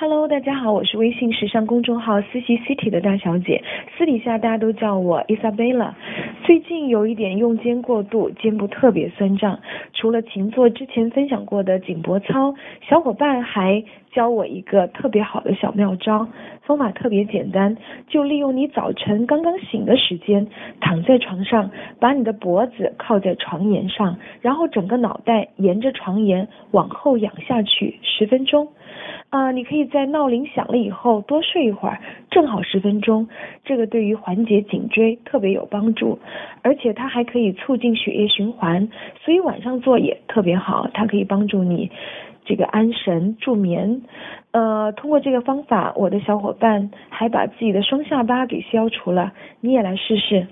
Hello，大家好，我是微信时尚公众号思琪 City 的大小姐。私信时尚公众号思琪 City 的大小姐，私底下大家都叫我 Isabella。最近有一点用肩过度，肩部特别酸胀。除了勤做之前分享过的颈脖操，小伙伴还教我一个特别好的小妙招，方法特别简单，就利用你早晨刚刚醒的时间，躺在床上，把你的脖子靠在床沿上，然后整个脑袋沿着床沿往后仰下去十分钟。啊，你可以在闹铃响了以后多睡一会儿，正好十分钟，这个对于缓解颈椎特别有帮助，而且它还可以促进血液循环，所以晚上做也特别好，它可以帮助你这个安神助眠。呃，通过这个方法，我的小伙伴还把自己的双下巴给消除了，你也来试试。